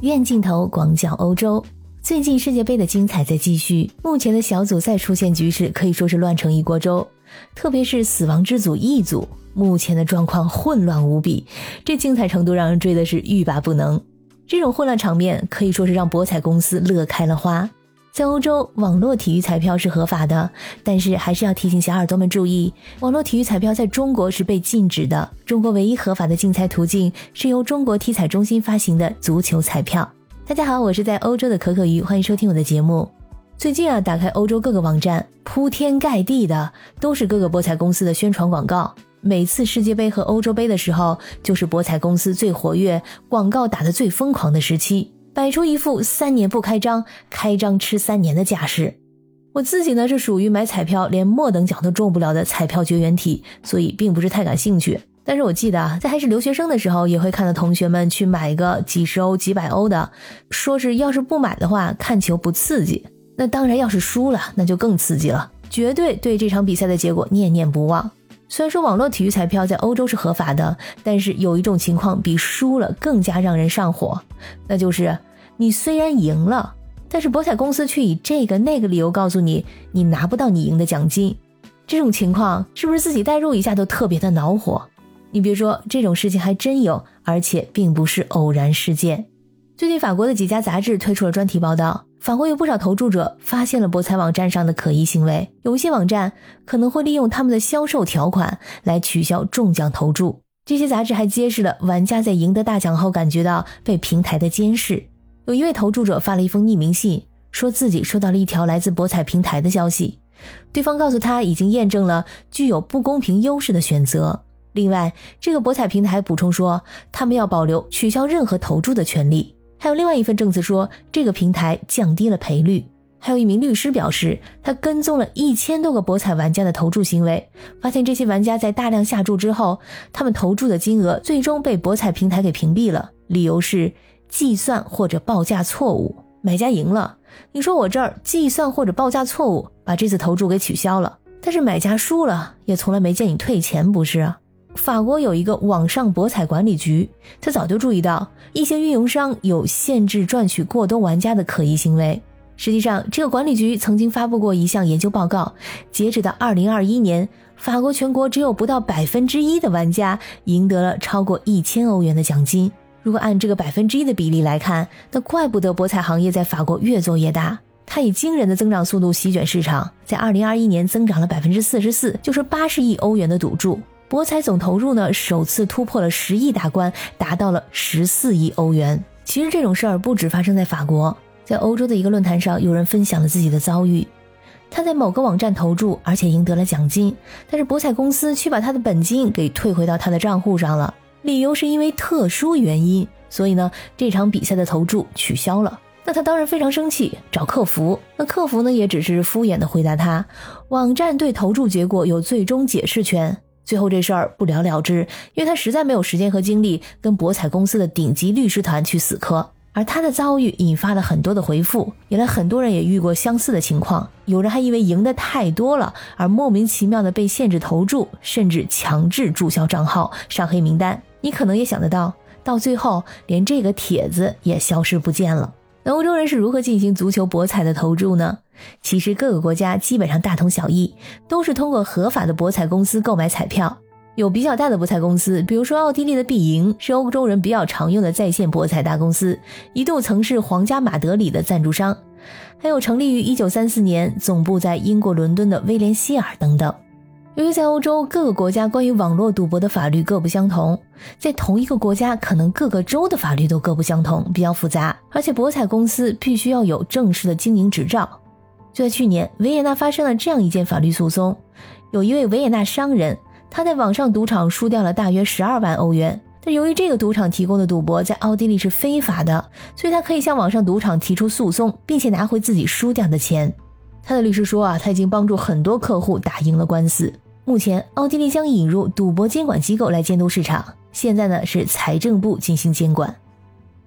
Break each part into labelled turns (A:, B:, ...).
A: 院镜头广角欧洲，最近世界杯的精彩在继续。目前的小组赛出现局势可以说是乱成一锅粥，特别是死亡之组 E 组，目前的状况混乱无比，这精彩程度让人追的是欲罢不能。这种混乱场面可以说是让博彩公司乐开了花。在欧洲，网络体育彩票是合法的，但是还是要提醒小耳朵们注意，网络体育彩票在中国是被禁止的。中国唯一合法的竞彩途径是由中国体彩中心发行的足球彩票。大家好，我是在欧洲的可可鱼，欢迎收听我的节目。最近啊，打开欧洲各个网站，铺天盖地的都是各个博彩公司的宣传广告。每次世界杯和欧洲杯的时候，就是博彩公司最活跃、广告打得最疯狂的时期。摆出一副三年不开张，开张吃三年的架势。我自己呢是属于买彩票连末等奖都中不了的彩票绝缘体，所以并不是太感兴趣。但是我记得啊，在还是留学生的时候，也会看到同学们去买个几十欧、几百欧的，说是要是不买的话，看球不刺激。那当然，要是输了，那就更刺激了，绝对对这场比赛的结果念念不忘。虽然说网络体育彩票在欧洲是合法的，但是有一种情况比输了更加让人上火，那就是。你虽然赢了，但是博彩公司却以这个那个理由告诉你，你拿不到你赢的奖金。这种情况是不是自己代入一下都特别的恼火？你别说，这种事情还真有，而且并不是偶然事件。最近法国的几家杂志推出了专题报道，法国有不少投注者发现了博彩网站上的可疑行为，有一些网站可能会利用他们的销售条款来取消中奖投注。这些杂志还揭示了玩家在赢得大奖后感觉到被平台的监视。有一位投注者发了一封匿名信，说自己收到了一条来自博彩平台的消息，对方告诉他已经验证了具有不公平优势的选择。另外，这个博彩平台补充说，他们要保留取消任何投注的权利。还有另外一份证词说，这个平台降低了赔率。还有一名律师表示，他跟踪了一千多个博彩玩家的投注行为，发现这些玩家在大量下注之后，他们投注的金额最终被博彩平台给屏蔽了，理由是。计算或者报价错误，买家赢了。你说我这儿计算或者报价错误，把这次投注给取消了。但是买家输了，也从来没见你退钱，不是？法国有一个网上博彩管理局，他早就注意到一些运营商有限制赚取过多玩家的可疑行为。实际上，这个管理局曾经发布过一项研究报告，截止到二零二一年，法国全国只有不到百分之一的玩家赢得了超过一千欧元的奖金。如果按这个百分之一的比例来看，那怪不得博彩行业在法国越做越大。它以惊人的增长速度席卷市场，在二零二一年增长了百分之四十四，就是八十亿欧元的赌注。博彩总投入呢，首次突破了十亿大关，达到了十四亿欧元。其实这种事儿不止发生在法国，在欧洲的一个论坛上，有人分享了自己的遭遇。他在某个网站投注，而且赢得了奖金，但是博彩公司却把他的本金给退回到他的账户上了。理由是因为特殊原因，所以呢，这场比赛的投注取消了。那他当然非常生气，找客服。那客服呢，也只是敷衍的回答他，网站对投注结果有最终解释权。最后这事儿不了了之，因为他实在没有时间和精力跟博彩公司的顶级律师团去死磕。而他的遭遇引发了很多的回复，原来很多人也遇过相似的情况，有人还因为赢得太多了而莫名其妙的被限制投注，甚至强制注销账号、上黑名单。你可能也想得到，到最后连这个帖子也消失不见了。那欧洲人是如何进行足球博彩的投注呢？其实各个国家基本上大同小异，都是通过合法的博彩公司购买彩票。有比较大的博彩公司，比如说奥地利的必赢，是欧洲人比较常用的在线博彩大公司，一度曾是皇家马德里的赞助商。还有成立于1934年、总部在英国伦敦的威廉希尔等等。由于在欧洲各个国家关于网络赌博的法律各不相同，在同一个国家可能各个州的法律都各不相同，比较复杂。而且博彩公司必须要有正式的经营执照。就在去年，维也纳发生了这样一件法律诉讼：有一位维也纳商人，他在网上赌场输掉了大约十二万欧元，但由于这个赌场提供的赌博在奥地利是非法的，所以他可以向网上赌场提出诉讼，并且拿回自己输掉的钱。他的律师说啊，他已经帮助很多客户打赢了官司。目前，奥地利将引入赌博监管机构来监督市场。现在呢，是财政部进行监管。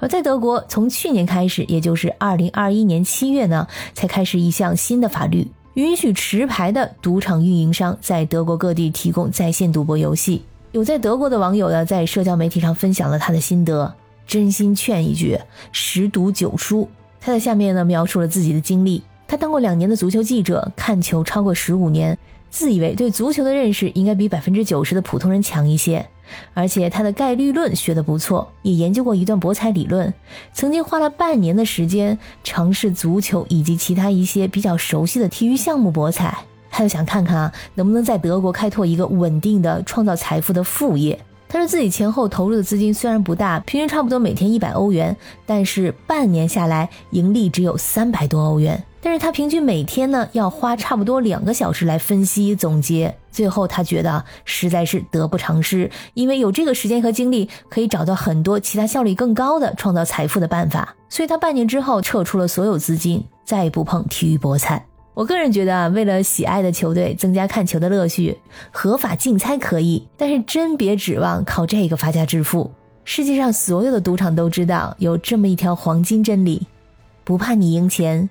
A: 而在德国，从去年开始，也就是二零二一年七月呢，才开始一项新的法律，允许持牌的赌场运营商在德国各地提供在线赌博游戏。有在德国的网友呢，在社交媒体上分享了他的心得。真心劝一句，十赌九输。他在下面呢描述了自己的经历，他当过两年的足球记者，看球超过十五年，自以为对足球的认识应该比百分之九十的普通人强一些。而且他的概率论学得不错，也研究过一段博彩理论，曾经花了半年的时间尝试足球以及其他一些比较熟悉的体育项目博彩，他就想看看啊能不能在德国开拓一个稳定的创造财富的副业。他说自己前后投入的资金虽然不大，平均差不多每天一百欧元，但是半年下来盈利只有三百多欧元。但是他平均每天呢要花差不多两个小时来分析总结，最后他觉得实在是得不偿失，因为有这个时间和精力，可以找到很多其他效率更高的创造财富的办法。所以他半年之后撤出了所有资金，再也不碰体育博彩。我个人觉得啊，为了喜爱的球队增加看球的乐趣，合法竞猜可以，但是真别指望靠这个发家致富。世界上所有的赌场都知道有这么一条黄金真理：不怕你赢钱。